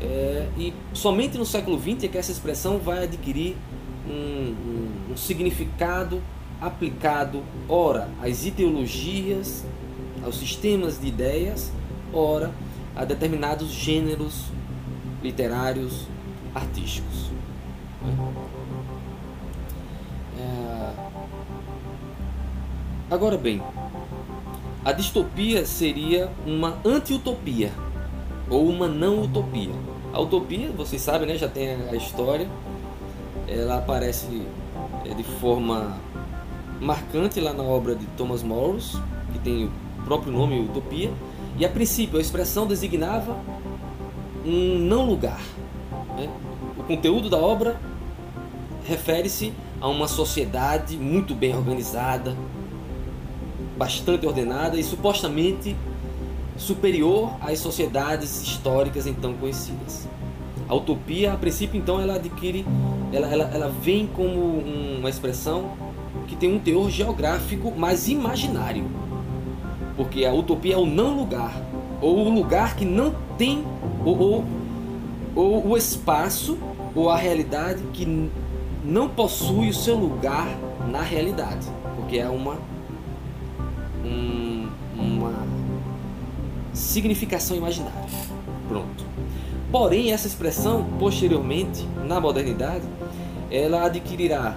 É, e somente no século XX é que essa expressão vai adquirir um, um, um significado aplicado, ora, às ideologias, aos sistemas de ideias, ora, a determinados gêneros literários, artísticos. É... Agora bem, a distopia seria uma anti-utopia ou uma não utopia. A utopia, vocês sabem, né, já tem a história, ela aparece é, de forma marcante lá na obra de Thomas Morris, que tem o próprio nome Utopia, e a princípio a expressão designava um não lugar. Né? O conteúdo da obra refere-se a uma sociedade muito bem organizada, bastante ordenada e supostamente superior às sociedades históricas então conhecidas. A utopia, a princípio, então, ela adquire, ela, ela, ela vem como uma expressão que tem um teor geográfico, mas imaginário. Porque a utopia é o não lugar, ou o lugar que não tem, ou, ou, ou o espaço, ou a realidade que não possui o seu lugar na realidade. Porque é uma, significação imaginária. Pronto. Porém, essa expressão, posteriormente, na modernidade, ela adquirirá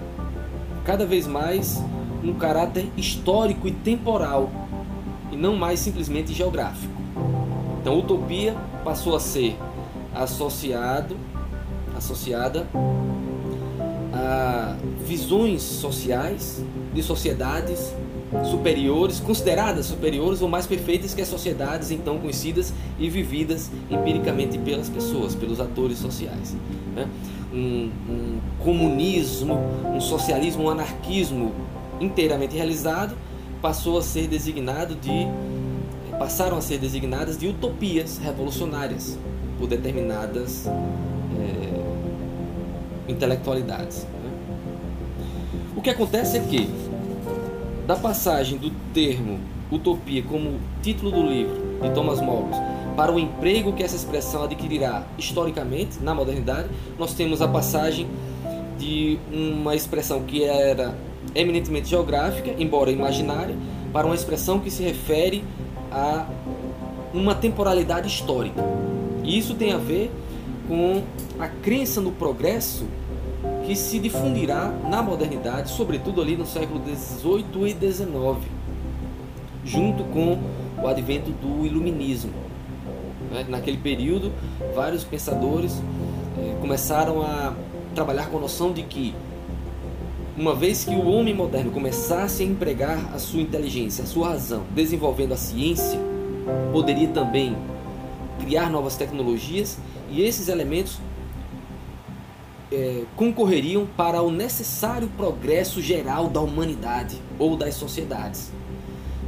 cada vez mais um caráter histórico e temporal, e não mais simplesmente geográfico. Então, utopia passou a ser associado, associada a visões sociais de sociedades superiores, consideradas superiores ou mais perfeitas que as sociedades então conhecidas e vividas empiricamente pelas pessoas, pelos atores sociais. Né? Um, um comunismo, um socialismo, um anarquismo inteiramente realizado passou a ser designado de passaram a ser designadas de utopias revolucionárias por determinadas é, intelectualidades. Né? O que acontece é que da passagem do termo utopia como título do livro de Thomas Morris para o emprego que essa expressão adquirirá historicamente na modernidade, nós temos a passagem de uma expressão que era eminentemente geográfica, embora imaginária, para uma expressão que se refere a uma temporalidade histórica. E isso tem a ver com a crença no progresso que se difundirá na modernidade, sobretudo ali no século XVIII e XIX, junto com o advento do iluminismo. Né? Naquele período, vários pensadores eh, começaram a trabalhar com a noção de que, uma vez que o homem moderno começasse a empregar a sua inteligência, a sua razão, desenvolvendo a ciência, poderia também criar novas tecnologias e esses elementos é, concorreriam para o necessário progresso geral da humanidade ou das sociedades.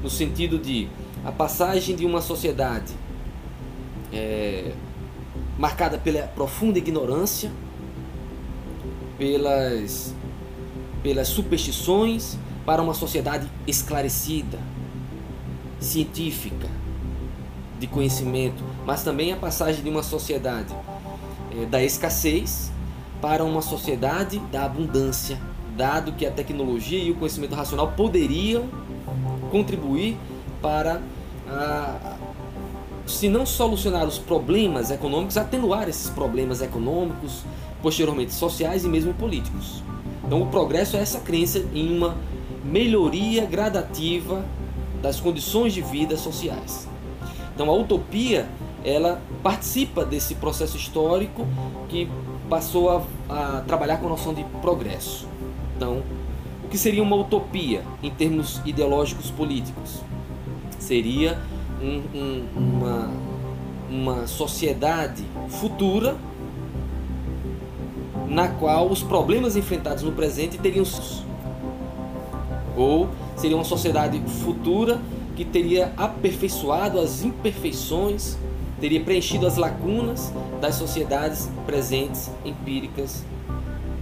No sentido de a passagem de uma sociedade é, marcada pela profunda ignorância, pelas, pelas superstições, para uma sociedade esclarecida, científica, de conhecimento, mas também a passagem de uma sociedade é, da escassez para uma sociedade da abundância, dado que a tecnologia e o conhecimento racional poderiam contribuir para, se não solucionar os problemas econômicos, atenuar esses problemas econômicos, posteriormente sociais e mesmo políticos. Então, o progresso é essa crença em uma melhoria gradativa das condições de vida sociais. Então, a utopia ela participa desse processo histórico que passou a, a trabalhar com a noção de progresso. Então, o que seria uma utopia em termos ideológicos políticos? Seria um, um, uma, uma sociedade futura na qual os problemas enfrentados no presente teriam ou seria uma sociedade futura que teria aperfeiçoado as imperfeições teria preenchido as lacunas das sociedades presentes, empíricas,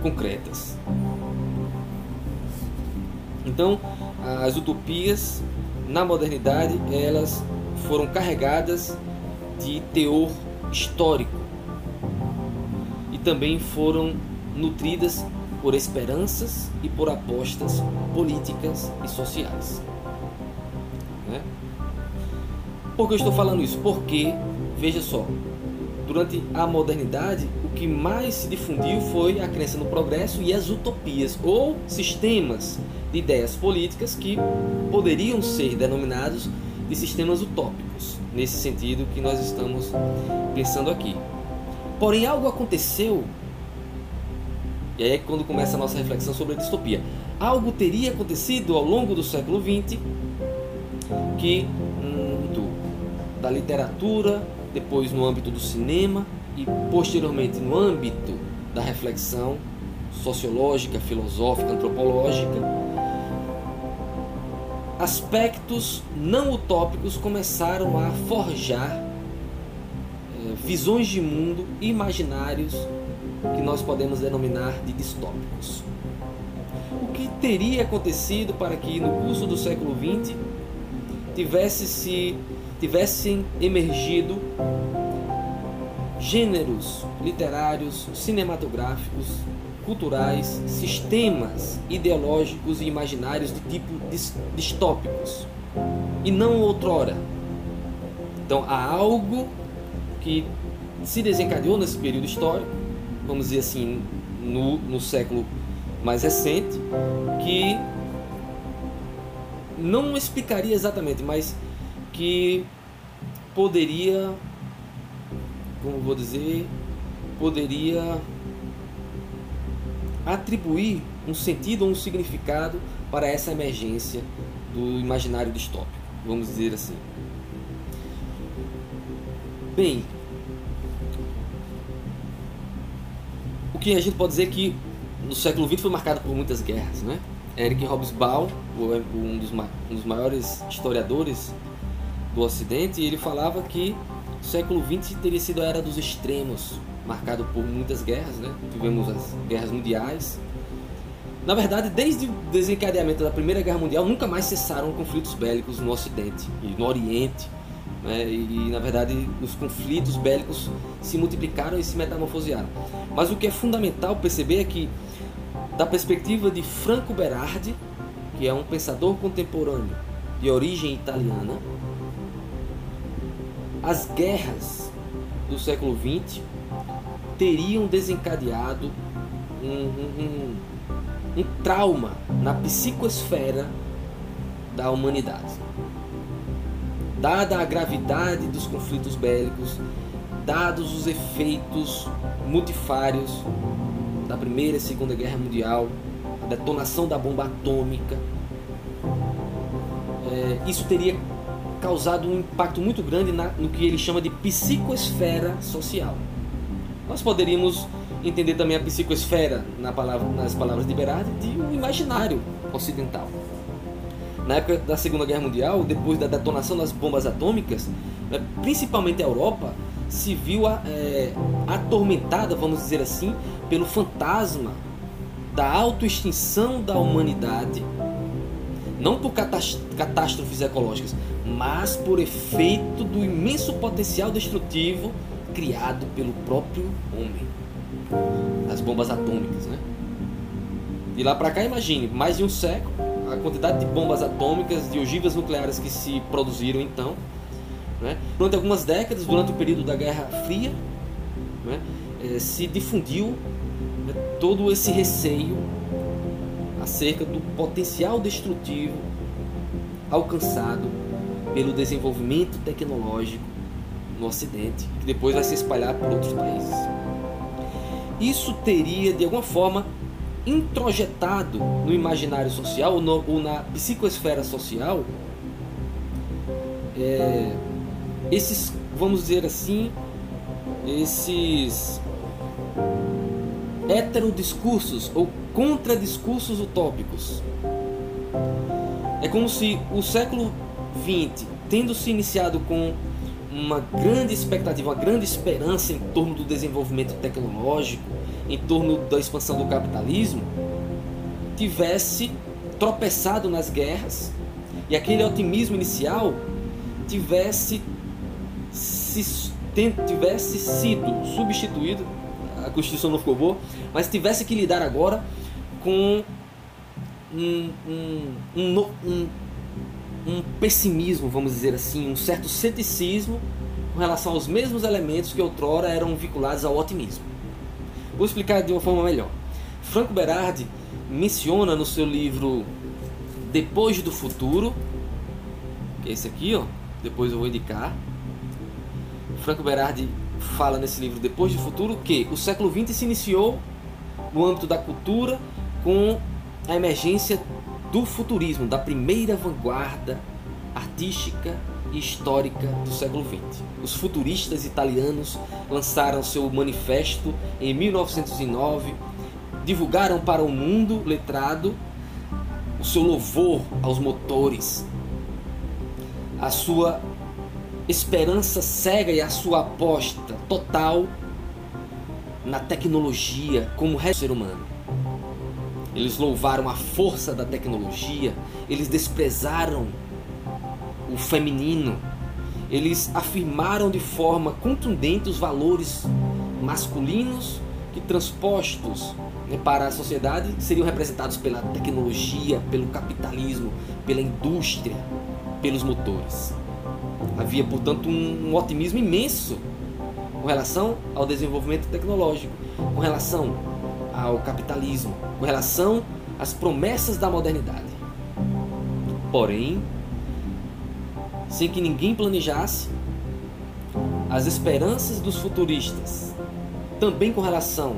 concretas. Então, as utopias na modernidade elas foram carregadas de teor histórico, também foram nutridas por esperanças e por apostas políticas e sociais. Né? Por que eu estou falando isso? Porque, veja só, durante a modernidade, o que mais se difundiu foi a crença no progresso e as utopias, ou sistemas de ideias políticas que poderiam ser denominados de sistemas utópicos, nesse sentido que nós estamos pensando aqui. Porém, algo aconteceu e aí é quando começa a nossa reflexão sobre a distopia. Algo teria acontecido ao longo do século XX que da literatura, depois no âmbito do cinema e posteriormente no âmbito da reflexão sociológica, filosófica, antropológica, aspectos não utópicos começaram a forjar é, visões de mundo imaginários que nós podemos denominar de distópicos. O que teria acontecido para que no curso do século XX tivesse se tivessem emergido gêneros literários, cinematográficos, culturais, sistemas ideológicos e imaginários de tipo distópicos e não outrora. Então há algo que se desencadeou nesse período histórico vamos dizer assim, no, no século mais recente, que não explicaria exatamente, mas que poderia, como vou dizer, poderia atribuir um sentido ou um significado para essa emergência do imaginário distópico, vamos dizer assim. Bem, que a gente pode dizer que no século XX foi marcado por muitas guerras, né? Eric Hobsbawm, um um dos maiores historiadores do Ocidente, ele falava que o século XX teria sido a era dos extremos, marcado por muitas guerras, né? Tivemos as guerras mundiais. Na verdade, desde o desencadeamento da Primeira Guerra Mundial, nunca mais cessaram conflitos bélicos no Ocidente e no Oriente né? E, na verdade os conflitos bélicos se multiplicaram e se metamorfosearam. Mas o que é fundamental perceber é que, da perspectiva de Franco Berardi, que é um pensador contemporâneo de origem italiana, as guerras do século XX teriam desencadeado um, um, um, um trauma na psicosfera da humanidade. Dada a gravidade dos conflitos bélicos, dados os efeitos multifários da Primeira e Segunda Guerra Mundial, a detonação da bomba atômica, é, isso teria causado um impacto muito grande na, no que ele chama de psicosfera social. Nós poderíamos entender também a psicosfera na palavra, nas palavras de Berardi de um imaginário ocidental na época da Segunda Guerra Mundial, depois da detonação das bombas atômicas, né, principalmente a Europa, se viu é, atormentada, vamos dizer assim, pelo fantasma da autoextinção da humanidade, não por catástrofes ecológicas, mas por efeito do imenso potencial destrutivo criado pelo próprio homem, as bombas atômicas, né? De lá para cá, imagine, mais de um século a quantidade de bombas atômicas, de ogivas nucleares que se produziram então. Né? Durante algumas décadas, durante o período da Guerra Fria, né? eh, se difundiu né, todo esse receio acerca do potencial destrutivo alcançado pelo desenvolvimento tecnológico no Ocidente, que depois vai se espalhar por outros países. Isso teria, de alguma forma, introjetado no imaginário social ou, no, ou na psicosfera social é, esses, vamos dizer assim, esses heterodiscursos ou contradiscursos utópicos. É como se o século XX, tendo se iniciado com uma grande expectativa, uma grande esperança em torno do desenvolvimento tecnológico, em torno da expansão do capitalismo, tivesse tropeçado nas guerras e aquele otimismo inicial tivesse, se, tivesse sido substituído, a Constituição não ficou boa, mas tivesse que lidar agora com um, um, um, um, um pessimismo, vamos dizer assim, um certo ceticismo com relação aos mesmos elementos que outrora eram vinculados ao otimismo. Vou explicar de uma forma melhor. Franco Berardi menciona no seu livro Depois do Futuro, que é esse aqui, ó, depois eu vou indicar. Franco Berardi fala nesse livro Depois do Futuro que o século XX se iniciou no âmbito da cultura com a emergência do futurismo, da primeira vanguarda artística e histórica do século XX. Os futuristas italianos lançaram seu manifesto em 1909, divulgaram para o mundo letrado o seu louvor aos motores, a sua esperança cega e a sua aposta total na tecnologia como ser humano. Eles louvaram a força da tecnologia, eles desprezaram o feminino, eles afirmaram de forma contundente os valores masculinos que transpostos né, para a sociedade seriam representados pela tecnologia, pelo capitalismo, pela indústria, pelos motores. Havia, portanto, um, um otimismo imenso com relação ao desenvolvimento tecnológico, com relação ao capitalismo, com relação às promessas da modernidade. Porém, sem que ninguém planejasse, as esperanças dos futuristas, também com relação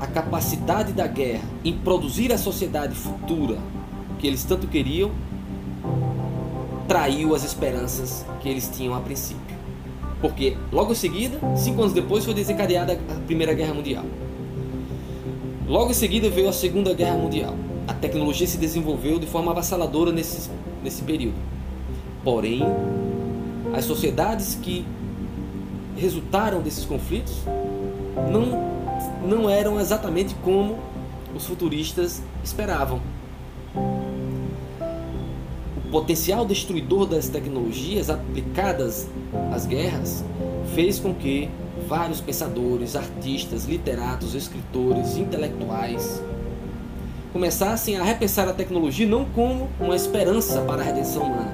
à capacidade da guerra em produzir a sociedade futura que eles tanto queriam, traiu as esperanças que eles tinham a princípio. Porque logo em seguida, cinco anos depois, foi desencadeada a Primeira Guerra Mundial. Logo em seguida veio a Segunda Guerra Mundial. A tecnologia se desenvolveu de forma avassaladora nesse, nesse período. Porém, as sociedades que resultaram desses conflitos não, não eram exatamente como os futuristas esperavam potencial destruidor das tecnologias aplicadas às guerras fez com que vários pensadores, artistas, literatos, escritores, intelectuais começassem a repensar a tecnologia não como uma esperança para a redenção humana,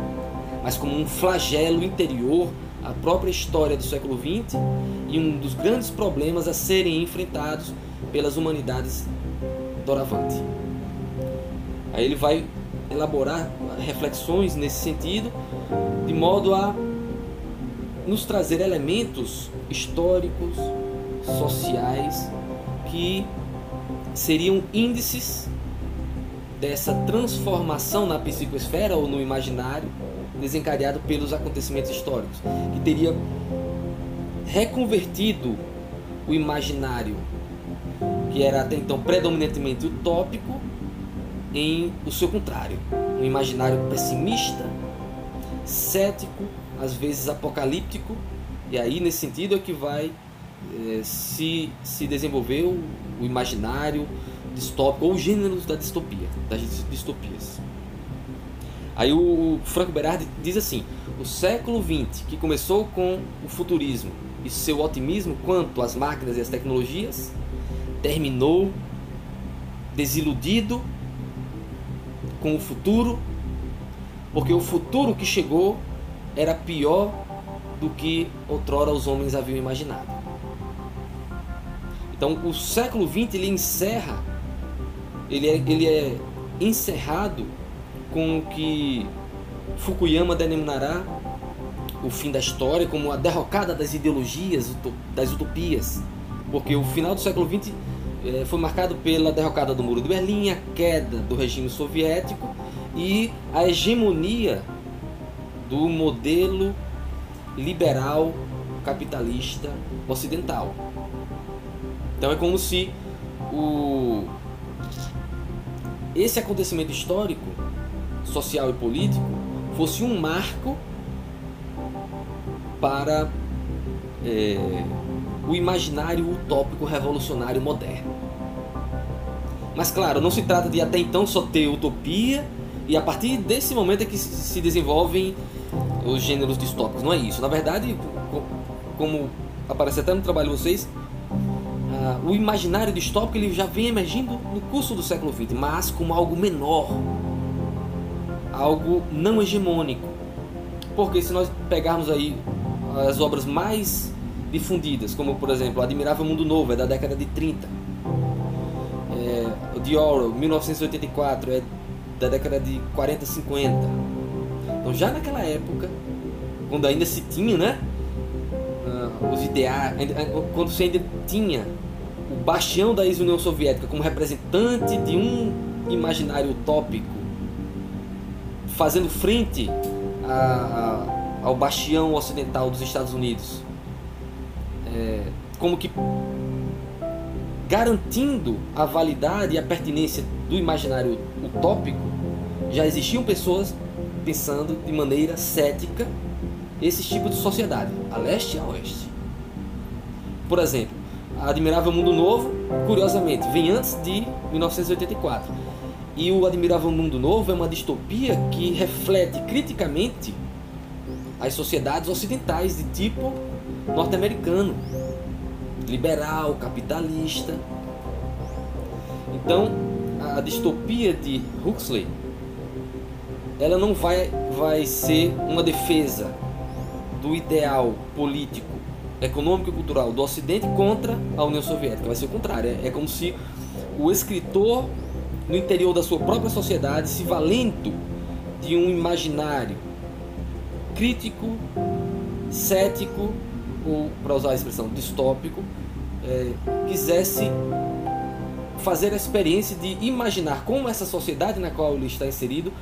mas como um flagelo interior à própria história do século XX e um dos grandes problemas a serem enfrentados pelas humanidades doravante. Aí ele vai elaborar reflexões nesse sentido, de modo a nos trazer elementos históricos, sociais, que seriam índices dessa transformação na psicosfera ou no imaginário desencadeado pelos acontecimentos históricos, que teria reconvertido o imaginário que era até então predominantemente utópico em o seu contrário, um imaginário pessimista, cético, às vezes apocalíptico, e aí nesse sentido é que vai é, se, se desenvolver o, o imaginário distópico ou gêneros da distopia, das distopias. Aí o Franco Berardi diz assim: o século XX, que começou com o futurismo e seu otimismo quanto às máquinas e às tecnologias, terminou desiludido com o futuro, porque o futuro que chegou era pior do que outrora os homens haviam imaginado. Então, o século XX ele encerra, ele é, ele é encerrado com o que Fukuyama denominará o fim da história, como a derrocada das ideologias, das utopias, porque o final do século XX é, foi marcado pela derrocada do Muro de Berlim, a queda do regime soviético e a hegemonia do modelo liberal capitalista ocidental. Então é como se o esse acontecimento histórico, social e político fosse um marco para é, o imaginário utópico revolucionário moderno. Mas claro, não se trata de até então só ter utopia e a partir desse momento é que se desenvolvem os gêneros distópicos. Não é isso. Na verdade, como aparece até no trabalho de vocês, ah, o imaginário distópico ele já vem emergindo no curso do século XX, mas como algo menor, algo não hegemônico. Porque se nós pegarmos aí as obras mais difundidas, como por exemplo Admirável Mundo Novo, é da década de 30, é, o de Orwell, 1984, é da década de 40, 50. Então já naquela época, quando ainda se tinha, né, uh, os ideais, quando se ainda tinha o bastião da ex-União Soviética como representante de um imaginário utópico, fazendo frente a, a, ao bastião ocidental dos Estados Unidos, é, como que garantindo a validade e a pertinência do imaginário utópico, já existiam pessoas pensando de maneira cética esses tipos de sociedade, a leste e a oeste. Por exemplo, Admirável Mundo Novo, curiosamente, vem antes de 1984. E o Admirável Mundo Novo é uma distopia que reflete criticamente as sociedades ocidentais de tipo norte-americano, liberal, capitalista. Então, a distopia de Huxley, ela não vai, vai ser uma defesa do ideal político, econômico e cultural do Ocidente contra a União Soviética. Vai ser o contrário. É, é como se o escritor, no interior da sua própria sociedade, se valendo de um imaginário crítico, cético, ou, para usar a expressão, distópico, é, quisesse fazer a experiência de imaginar como essa sociedade na qual ele está inserido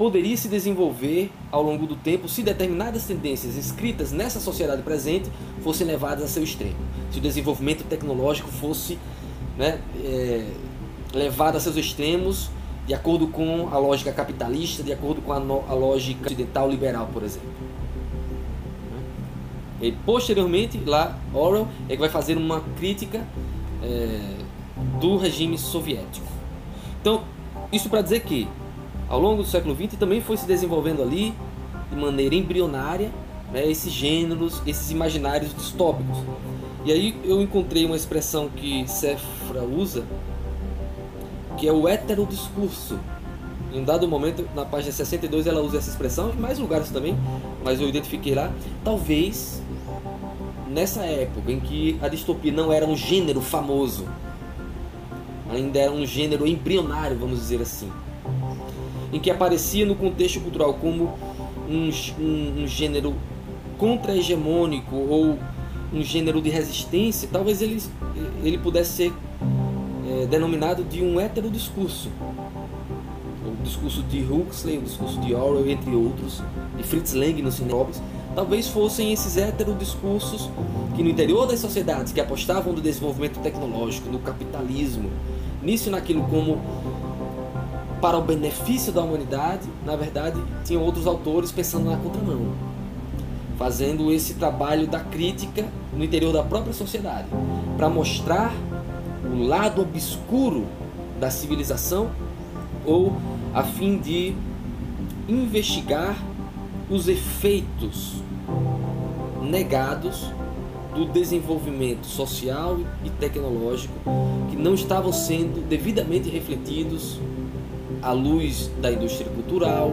poderia se desenvolver ao longo do tempo se determinadas tendências inscritas nessa sociedade presente fossem levadas a seu extremo. Se o desenvolvimento tecnológico fosse né, é, levado a seus extremos de acordo com a lógica capitalista, de acordo com a, no, a lógica ocidental liberal, por exemplo. E posteriormente, lá, Orwell é que vai fazer uma crítica é, do regime soviético. Então, isso para dizer que, ao longo do século XX, também foi se desenvolvendo ali, de maneira embrionária, né, esses gêneros, esses imaginários distópicos. E aí eu encontrei uma expressão que Sefra usa, que é o heterodiscurso. Em um dado momento, na página 62, ela usa essa expressão, em mais lugares também, mas eu identifiquei lá. Talvez nessa época em que a distopia não era um gênero famoso, ainda era um gênero embrionário, vamos dizer assim, em que aparecia no contexto cultural como um, um, um gênero contra-hegemônico ou um gênero de resistência, talvez ele, ele pudesse ser é, denominado de um heterodiscurso. O discurso de Huxley, o discurso de Orwell, entre outros, de Fritz Lang no cinema talvez fossem esses heterodiscursos que no interior das sociedades que apostavam no desenvolvimento tecnológico, no capitalismo, nisso e naquilo como para o benefício da humanidade, na verdade, tinham outros autores pensando na contramão, fazendo esse trabalho da crítica no interior da própria sociedade, para mostrar o lado obscuro da civilização ou a fim de investigar os efeitos negados do desenvolvimento social e tecnológico que não estavam sendo devidamente refletidos à luz da indústria cultural,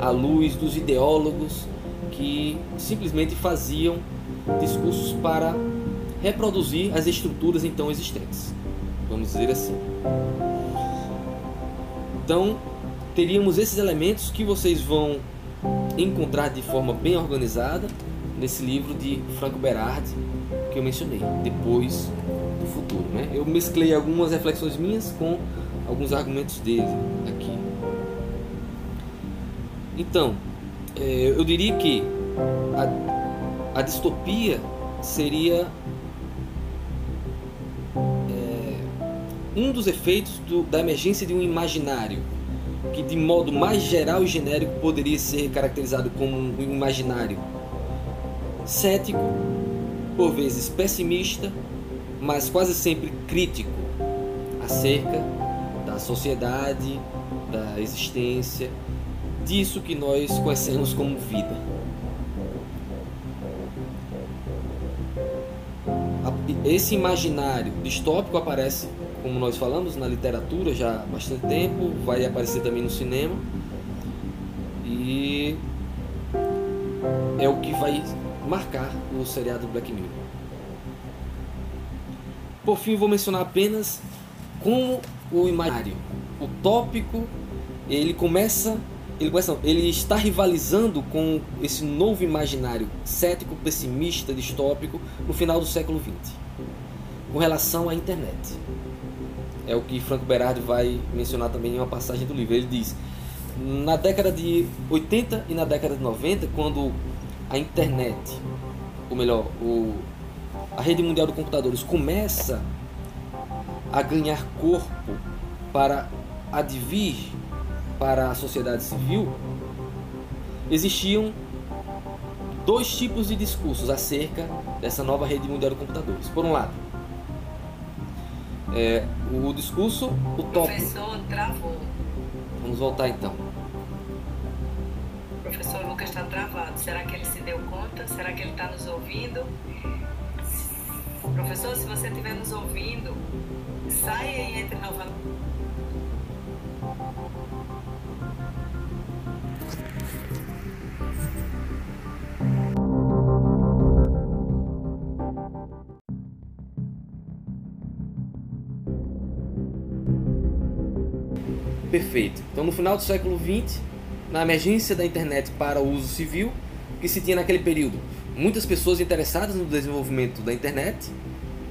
à luz dos ideólogos que simplesmente faziam discursos para reproduzir as estruturas então existentes. Vamos dizer assim. Então, teríamos esses elementos que vocês vão encontrar de forma bem organizada nesse livro de Franco Berardi que eu mencionei, Depois do Futuro. Né? Eu mesclei algumas reflexões minhas com alguns argumentos dele aqui. Então, é, eu diria que a, a distopia seria é, um dos efeitos do, da emergência de um imaginário que de modo mais geral e genérico poderia ser caracterizado como um imaginário cético, por vezes pessimista, mas quase sempre crítico acerca da sociedade, da existência, disso que nós conhecemos como vida. esse imaginário distópico aparece, como nós falamos, na literatura já há bastante tempo, vai aparecer também no cinema. E é o que vai marcar o seriado Black Mirror. Por fim, vou mencionar apenas como o imaginário, o tópico, ele começa, ele começa, ele está rivalizando com esse novo imaginário cético, pessimista, distópico no final do século XX, com relação à internet. É o que Franco Berardi vai mencionar também em uma passagem do livro. Ele diz: na década de 80 e na década de 90, quando a internet, ou melhor, o, a rede mundial de computadores começa a ganhar corpo para advir para a sociedade civil, existiam dois tipos de discursos acerca dessa nova rede mundial de computadores. Por um lado, é, o discurso utópico. Professor, travou. Vamos voltar então. O professor Lucas está travado. Será que ele se deu conta? Será que ele está nos ouvindo? Professor, se você estiver nos ouvindo, saia e entre novamente. Perfeito. Então, no final do século XX, na emergência da internet para o uso civil, que se tinha naquele período muitas pessoas interessadas no desenvolvimento da internet,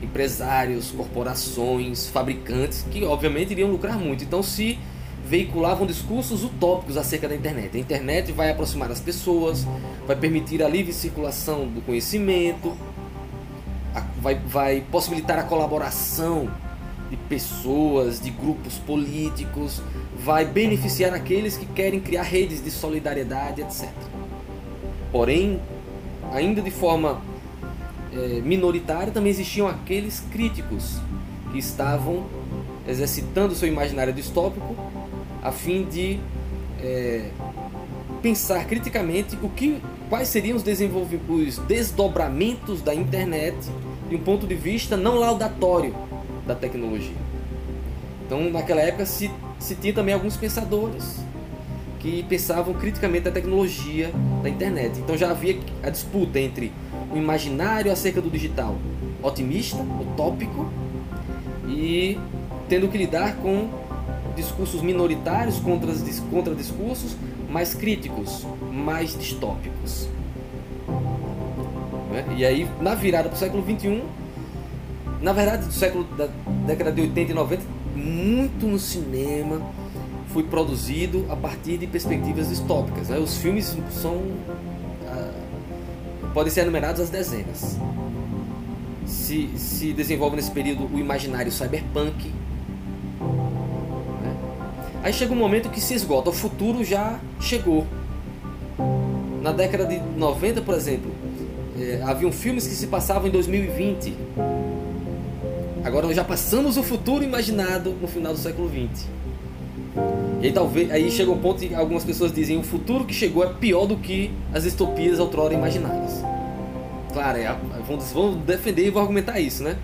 empresários, corporações, fabricantes, que obviamente iriam lucrar muito. Então, se veiculavam discursos utópicos acerca da internet. A internet vai aproximar as pessoas, vai permitir a livre circulação do conhecimento, vai, vai possibilitar a colaboração de pessoas, de grupos políticos, vai beneficiar aqueles que querem criar redes de solidariedade, etc. Porém, ainda de forma é, minoritária, também existiam aqueles críticos que estavam exercitando seu imaginário distópico a fim de é, pensar criticamente o que, quais seriam os, os desdobramentos da internet de um ponto de vista não laudatório da tecnologia. Então, naquela época se, se tinha também alguns pensadores que pensavam criticamente a tecnologia da internet. Então já havia a disputa entre o imaginário acerca do digital otimista, utópico, e tendo que lidar com discursos minoritários contra, contra discursos mais críticos, mais distópicos. Né? E aí, na virada para o século XXI, na verdade, do século da década de 80 e 90, muito no cinema foi produzido a partir de perspectivas distópicas. Né? Os filmes são podem ser enumerados às dezenas. Se, se desenvolve nesse período o imaginário cyberpunk. Né? Aí chega um momento que se esgota, o futuro já chegou. Na década de 90, por exemplo, eh, haviam filmes que se passavam em 2020 Agora nós já passamos o futuro imaginado no final do século XX. E aí talvez aí chega um ponto que algumas pessoas dizem o futuro que chegou é pior do que as distopias outrora imaginadas. Claro, é, vamos, vamos defender e vou argumentar isso, né?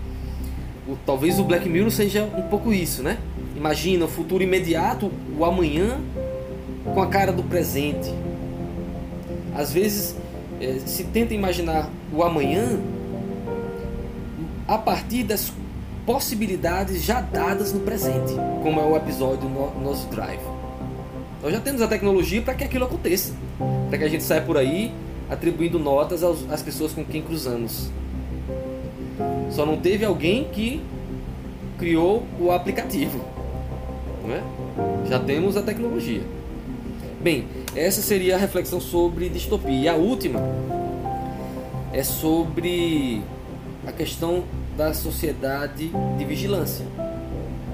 O, talvez o Black Mirror seja um pouco isso, né? Imagina o futuro imediato, o amanhã com a cara do presente. Às vezes é, se tenta imaginar o amanhã a partir das possibilidades já dadas no presente, como é o episódio no nosso Drive. Nós já temos a tecnologia para que aquilo aconteça, para que a gente saia por aí atribuindo notas aos, às pessoas com quem cruzamos. Só não teve alguém que criou o aplicativo. Não é? Já temos a tecnologia. Bem, essa seria a reflexão sobre distopia. E a última é sobre a questão da sociedade de vigilância,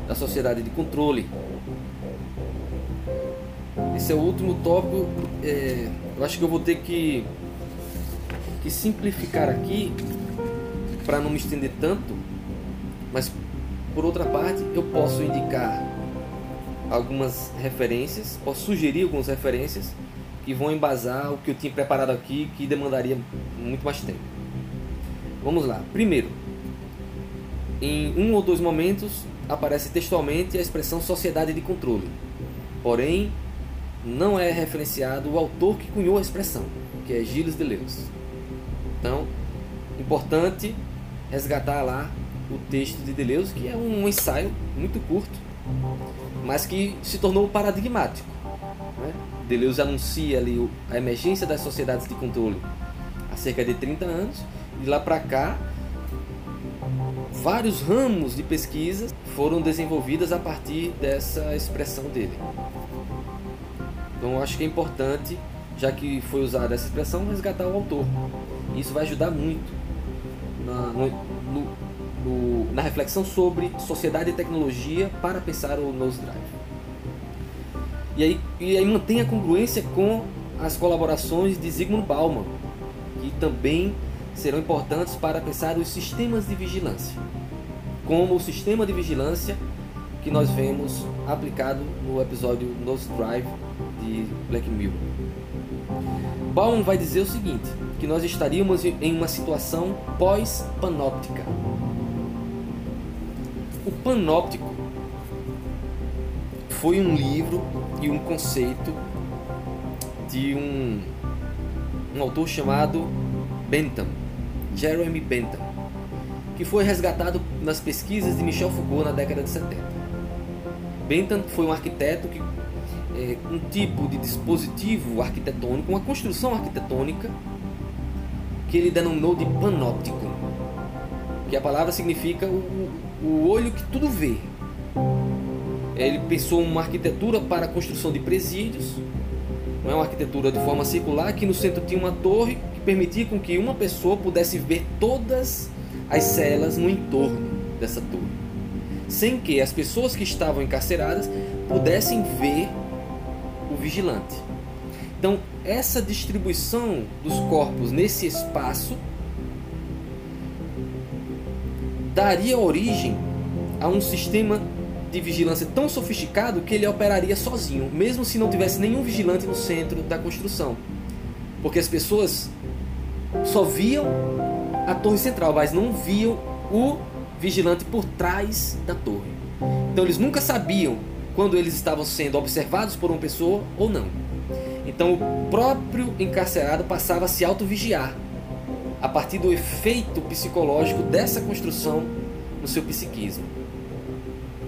da sociedade de controle. Esse é o último tópico. É, eu acho que eu vou ter que, que simplificar aqui para não me estender tanto, mas por outra parte eu posso indicar algumas referências, posso sugerir algumas referências que vão embasar o que eu tinha preparado aqui, que demandaria muito mais tempo. Vamos lá. Primeiro, em um ou dois momentos aparece textualmente a expressão sociedade de controle. Porém, não é referenciado o autor que cunhou a expressão, que é Gilles Deleuze. Então, importante resgatar lá o texto de Deleuze, que é um ensaio muito curto, mas que se tornou paradigmático. Né? Deleuze anuncia ali a emergência das sociedades de controle há cerca de 30 anos, e lá para cá vários ramos de pesquisa foram desenvolvidas a partir dessa expressão dele. Então acho que é importante, já que foi usada essa expressão, resgatar o autor. Isso vai ajudar muito na, no, no, no, na reflexão sobre sociedade e tecnologia para pensar o Nose Drive. E aí, e aí mantém a congruência com as colaborações de Zygmunt Bauman, que também serão importantes para pensar os sistemas de vigilância, como o sistema de vigilância que nós vemos aplicado no episódio Nose Drive de Black Mirror. Baum vai dizer o seguinte, que nós estaríamos em uma situação pós-panóptica. O panóptico foi um livro e um conceito de um, um autor chamado Bentham, Jeremy Bentham, que foi resgatado nas pesquisas de Michel Foucault na década de 70. Bentham foi um arquiteto que é, um tipo de dispositivo arquitetônico, uma construção arquitetônica que ele denominou de panóptico, que a palavra significa o, o olho que tudo vê. Ele pensou uma arquitetura para a construção de presídios, não é uma arquitetura de forma circular, que no centro tinha uma torre que permitia com que uma pessoa pudesse ver todas as celas no entorno dessa torre, sem que as pessoas que estavam encarceradas pudessem ver o vigilante. Então, essa distribuição dos corpos nesse espaço daria origem a um sistema de vigilância tão sofisticado que ele operaria sozinho, mesmo se não tivesse nenhum vigilante no centro da construção. Porque as pessoas só viam a torre central, mas não viam o vigilante por trás da torre. Então eles nunca sabiam quando eles estavam sendo observados por uma pessoa ou não. Então o próprio encarcerado passava a se auto-vigiar a partir do efeito psicológico dessa construção no seu psiquismo.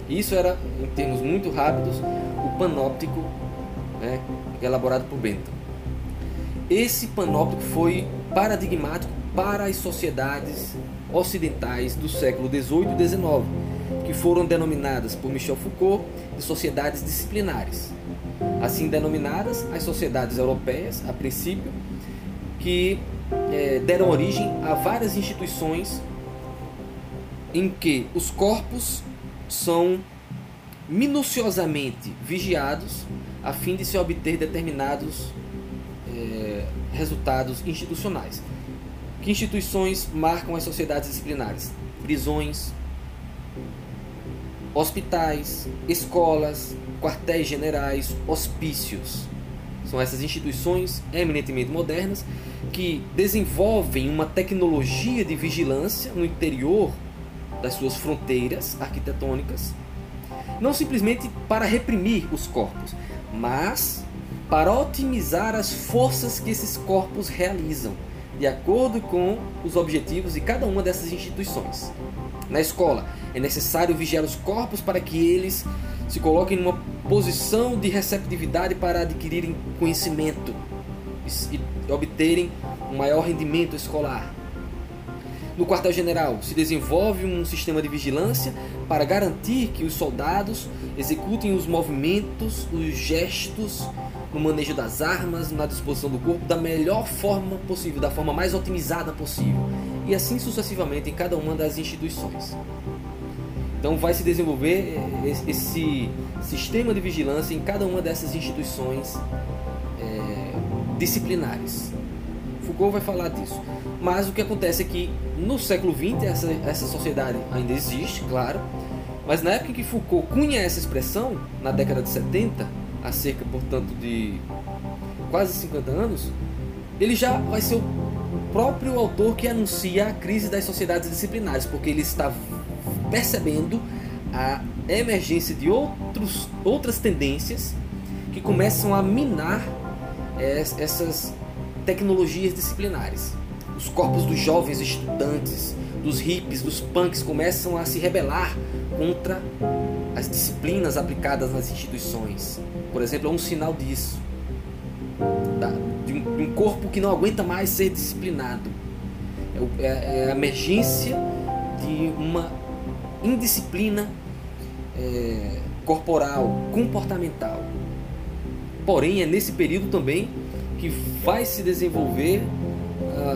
Isso era, em termos muito rápidos, o panóptico né, elaborado por Bentham. Esse panóptico foi paradigmático para as sociedades ocidentais do século XVIII e XIX, que foram denominadas por Michel Foucault de sociedades disciplinares. Assim denominadas as sociedades europeias, a princípio, que é, deram origem a várias instituições em que os corpos são minuciosamente vigiados a fim de se obter determinados resultados institucionais. Que instituições marcam as sociedades disciplinares? Prisões, hospitais, escolas, quartéis generais, hospícios. São essas instituições eminentemente modernas que desenvolvem uma tecnologia de vigilância no interior das suas fronteiras arquitetônicas, não simplesmente para reprimir os corpos, mas para otimizar as forças que esses corpos realizam, de acordo com os objetivos de cada uma dessas instituições. Na escola, é necessário vigiar os corpos para que eles se coloquem numa posição de receptividade para adquirirem conhecimento e obterem um maior rendimento escolar. No quartel-general, se desenvolve um sistema de vigilância para garantir que os soldados executem os movimentos, os gestos, no manejo das armas, na disposição do corpo da melhor forma possível, da forma mais otimizada possível, e assim sucessivamente em cada uma das instituições. Então vai se desenvolver eh, esse sistema de vigilância em cada uma dessas instituições é, disciplinares. Foucault vai falar disso. Mas o que acontece é que no século XX essa, essa sociedade ainda existe, claro, mas na época que Foucault cunha essa expressão, na década de 70, há cerca, portanto, de quase 50 anos, ele já vai ser o próprio autor que anuncia a crise das sociedades disciplinares, porque ele está percebendo a emergência de outros, outras tendências que começam a minar essas tecnologias disciplinares. Os corpos dos jovens estudantes, dos hippies, dos punks começam a se rebelar contra as disciplinas aplicadas nas instituições. Por exemplo, é um sinal disso. De um corpo que não aguenta mais ser disciplinado. É, é, é a emergência de uma indisciplina é, corporal, comportamental. Porém, é nesse período também que vai se desenvolver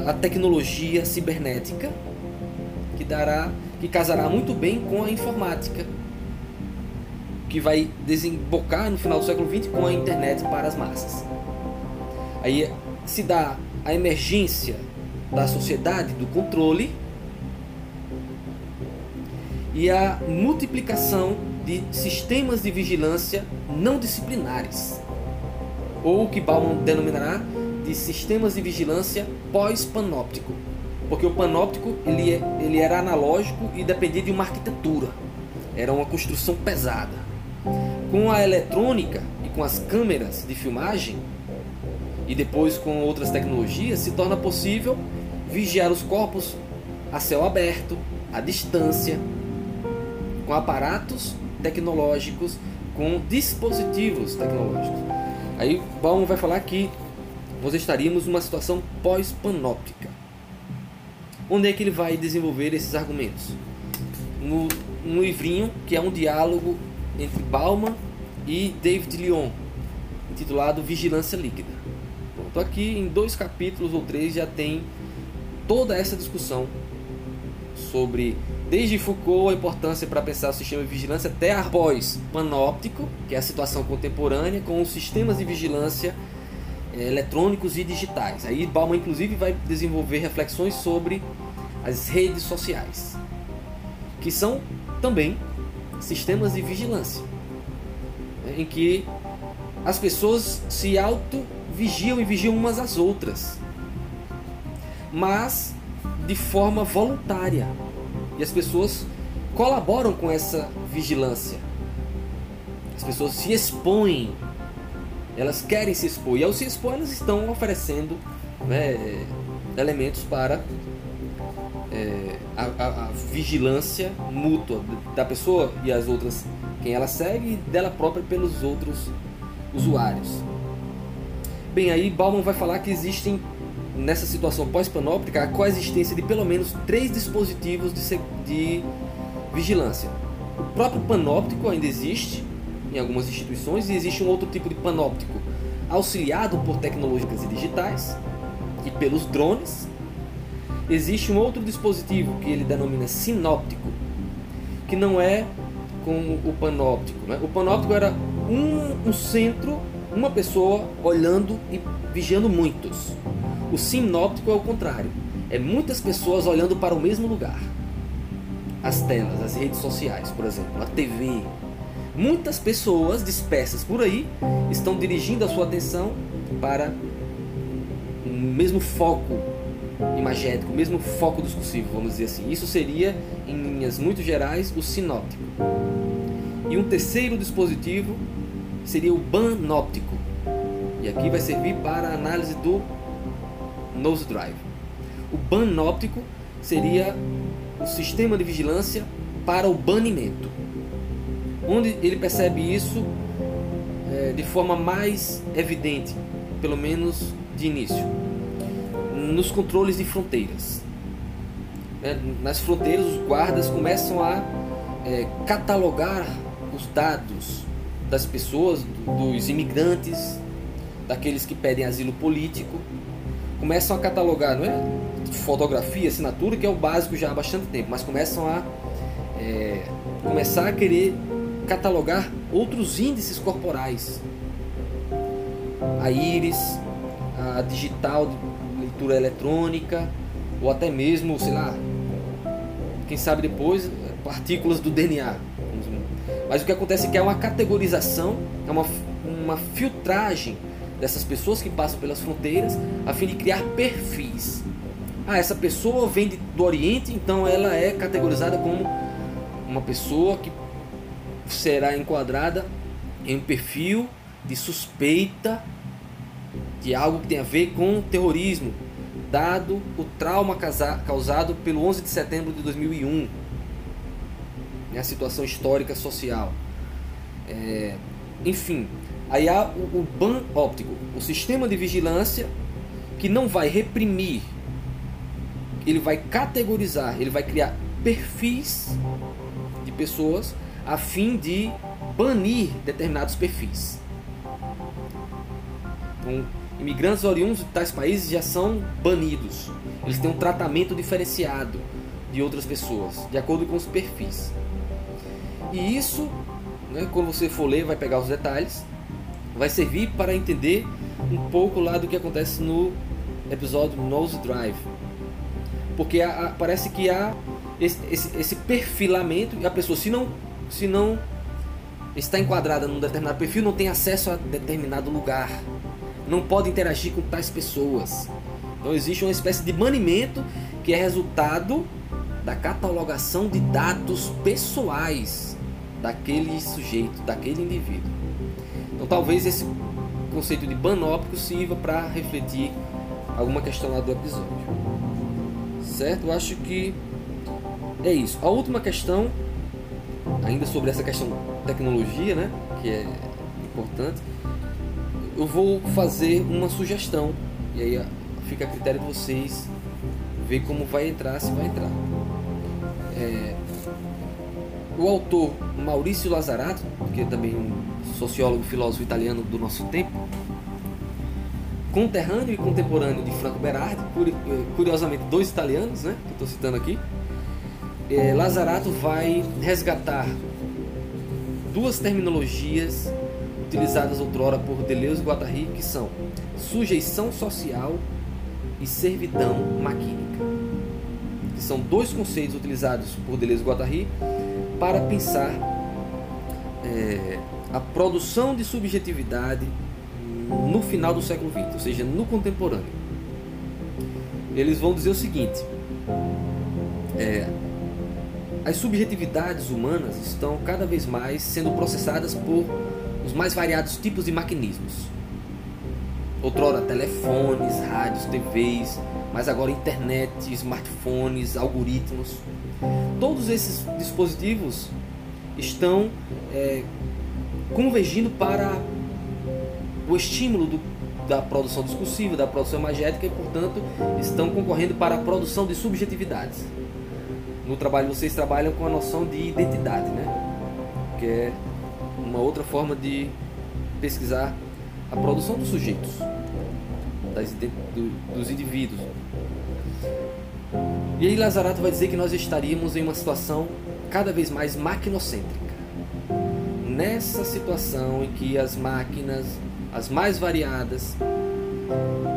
a, a tecnologia cibernética, que dará, que casará muito bem com a informática, que vai desembocar no final do século XX com a internet para as massas. Aí se dá a emergência da sociedade do controle e a multiplicação de sistemas de vigilância não disciplinares, ou o que Bauman denominará de sistemas de vigilância pós-panóptico, porque o panóptico ele, é, ele era analógico e dependia de uma arquitetura, era uma construção pesada. Com a eletrônica e com as câmeras de filmagem, e depois com outras tecnologias, se torna possível vigiar os corpos a céu aberto, à distância, com aparatos tecnológicos, com dispositivos tecnológicos. Aí Bauman vai falar que nós estaríamos numa situação pós-panóptica. Onde é que ele vai desenvolver esses argumentos? No, no livrinho que é um diálogo entre Bauman e David Lyon, intitulado Vigilância Líquida. Pronto, aqui em dois capítulos ou três já tem toda essa discussão sobre desde Foucault a importância para pensar o sistema de vigilância até após panóptico, que é a situação contemporânea, com os sistemas de vigilância eh, eletrônicos e digitais. Aí Bauman inclusive vai desenvolver reflexões sobre as redes sociais, que são também sistemas de vigilância, né, em que as pessoas se auto vigiam e vigiam umas às outras, mas de forma voluntária. E as pessoas colaboram com essa vigilância. As pessoas se expõem, elas querem se expor. E ao se expor, elas estão oferecendo né, elementos para é, a, a, a, vigilância mútua da pessoa e as outras, quem ela segue, e dela própria pelos outros usuários. Bem, aí Bauman vai falar que existem nessa situação pós-panóptica a coexistência de pelo menos três dispositivos de, de vigilância. O próprio panóptico ainda existe em algumas instituições e existe um outro tipo de panóptico auxiliado por tecnologias digitais e pelos drones. Existe um outro dispositivo que ele denomina sinóptico, que não é como o panóptico. Né? O panóptico era um, um centro, uma pessoa olhando e vigiando muitos. O sinóptico é o contrário. É muitas pessoas olhando para o mesmo lugar. As telas, as redes sociais, por exemplo, a TV. Muitas pessoas dispersas por aí estão dirigindo a sua atenção para o mesmo foco imagético, o mesmo foco discursivo, vamos dizer assim. Isso seria, em linhas muito gerais, o sinóptico. E um terceiro dispositivo seria o banóptico. E aqui vai servir para a análise do nose drive. O banóptico seria o sistema de vigilância para o banimento, onde ele percebe isso é, de forma mais evidente, pelo menos de início, nos controles de fronteiras. É, nas fronteiras, os guardas começam a é, catalogar os dados das pessoas, dos imigrantes, daqueles que pedem asilo político, começam a catalogar, não é fotografia, assinatura, que é o básico já há bastante tempo, mas começam a é, começar a querer catalogar outros índices corporais. A íris, a digital, leitura eletrônica, ou até mesmo, sei lá, quem sabe depois, partículas do DNA. Mas o que acontece é que é uma categorização, é uma, uma filtragem dessas pessoas que passam pelas fronteiras a fim de criar perfis. Ah, essa pessoa vem do Oriente, então ela é categorizada como uma pessoa que será enquadrada em um perfil de suspeita de algo que tem a ver com terrorismo, dado o trauma causado pelo 11 de setembro de 2001, né, a situação histórica social. É, enfim, aí há o, o ban óptico, o sistema de vigilância que não vai reprimir, ele vai categorizar, ele vai criar perfis de pessoas a fim de banir determinados perfis. Então, imigrantes oriundos de tais países já são banidos. Eles têm um tratamento diferenciado de outras pessoas, de acordo com os perfis. E isso, né, quando você for ler, vai pegar os detalhes, vai servir para entender um pouco lá do que acontece no episódio Nose Drive. Porque há, há, parece que há esse, esse, esse perfilamento e a pessoa, se não, se não está enquadrada num determinado perfil, não tem acesso a determinado lugar, não pode interagir com tais pessoas. Então existe uma espécie de banimento que é resultado da catalogação de dados pessoais daquele sujeito, daquele indivíduo. Então talvez esse conceito de banópico sirva para refletir alguma questão lá do episódio. Certo? Eu acho que é isso. A última questão, ainda sobre essa questão tecnologia, né, que é importante, eu vou fazer uma sugestão e aí fica a critério de vocês ver como vai entrar, se vai entrar. É, o autor Maurício Lazarato, que é também um sociólogo, filósofo italiano do nosso tempo, conterrâneo e contemporâneo de Franco Berardi, eh, curiosamente dois italianos, né, que eu estou citando aqui, é, Lazarato vai resgatar duas terminologias utilizadas outrora por Deleuze e Guattari, que são sujeição social e servidão maquínica. Que são dois conceitos utilizados por Deleuze e Guattari para pensar é, a produção de subjetividade no final do século XX, ou seja, no contemporâneo. Eles vão dizer o seguinte: é, as subjetividades humanas estão cada vez mais sendo processadas por os mais variados tipos de maquinismos. Outrora, telefones, rádios, TVs, mas agora internet, smartphones, algoritmos. Todos esses dispositivos estão é, convergindo para o estímulo do, da produção discursiva, da produção imagética e, portanto, estão concorrendo para a produção de subjetividades no trabalho vocês trabalham com a noção de identidade, né? Que é uma outra forma de pesquisar a produção dos sujeitos, das, do, dos indivíduos. E aí Lazarato vai dizer que nós estaríamos em uma situação cada vez mais maquinocêntrica. Nessa situação em que as máquinas, as mais variadas,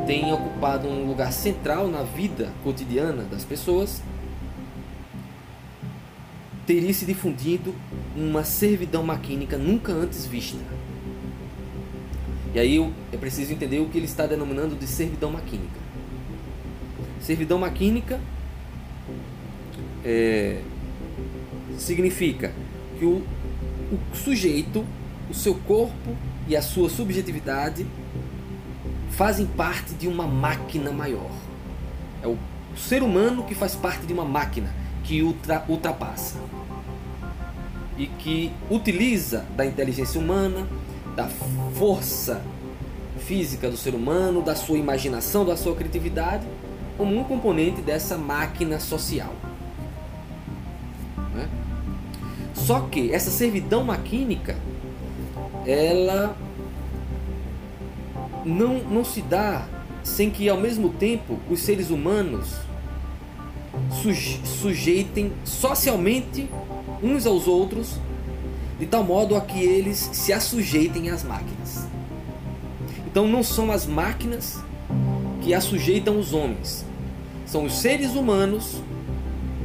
têm ocupado um lugar central na vida cotidiana das pessoas, teria se difundido uma servidão maquínica nunca antes vista. E aí é preciso entender o que ele está denominando de servidão maquínica. Servidão maquínica é, significa que o, o sujeito, o seu corpo e a sua subjetividade fazem parte de uma máquina maior. É o ser humano que faz parte de uma máquina que ultra, ultrapassa e que utiliza da inteligência humana, da força física do ser humano, da sua imaginação, da sua criatividade, como um componente dessa máquina social. Né? Só que essa servidão maquínica, ela não, não se dá sem que ao mesmo tempo os seres humanos sujeitem socialmente uns aos outros, de tal modo a que eles se assujeitem às máquinas. Então não são as máquinas que assujeitam os homens, são os seres humanos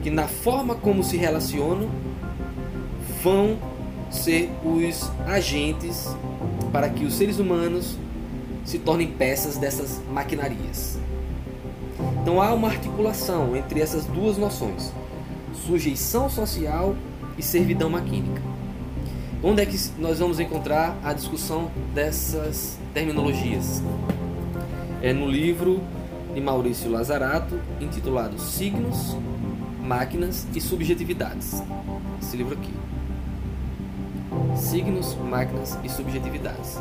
que, na forma como se relacionam, vão ser os agentes para que os seres humanos se tornem peças dessas maquinarias. Então há uma articulação entre essas duas noções: sujeição social e servidão maquínica. Onde é que nós vamos encontrar a discussão dessas terminologias? É no livro de Maurício Lazarato, intitulado Signos, Máquinas e Subjetividades. Esse livro aqui. Signos, Máquinas e Subjetividades.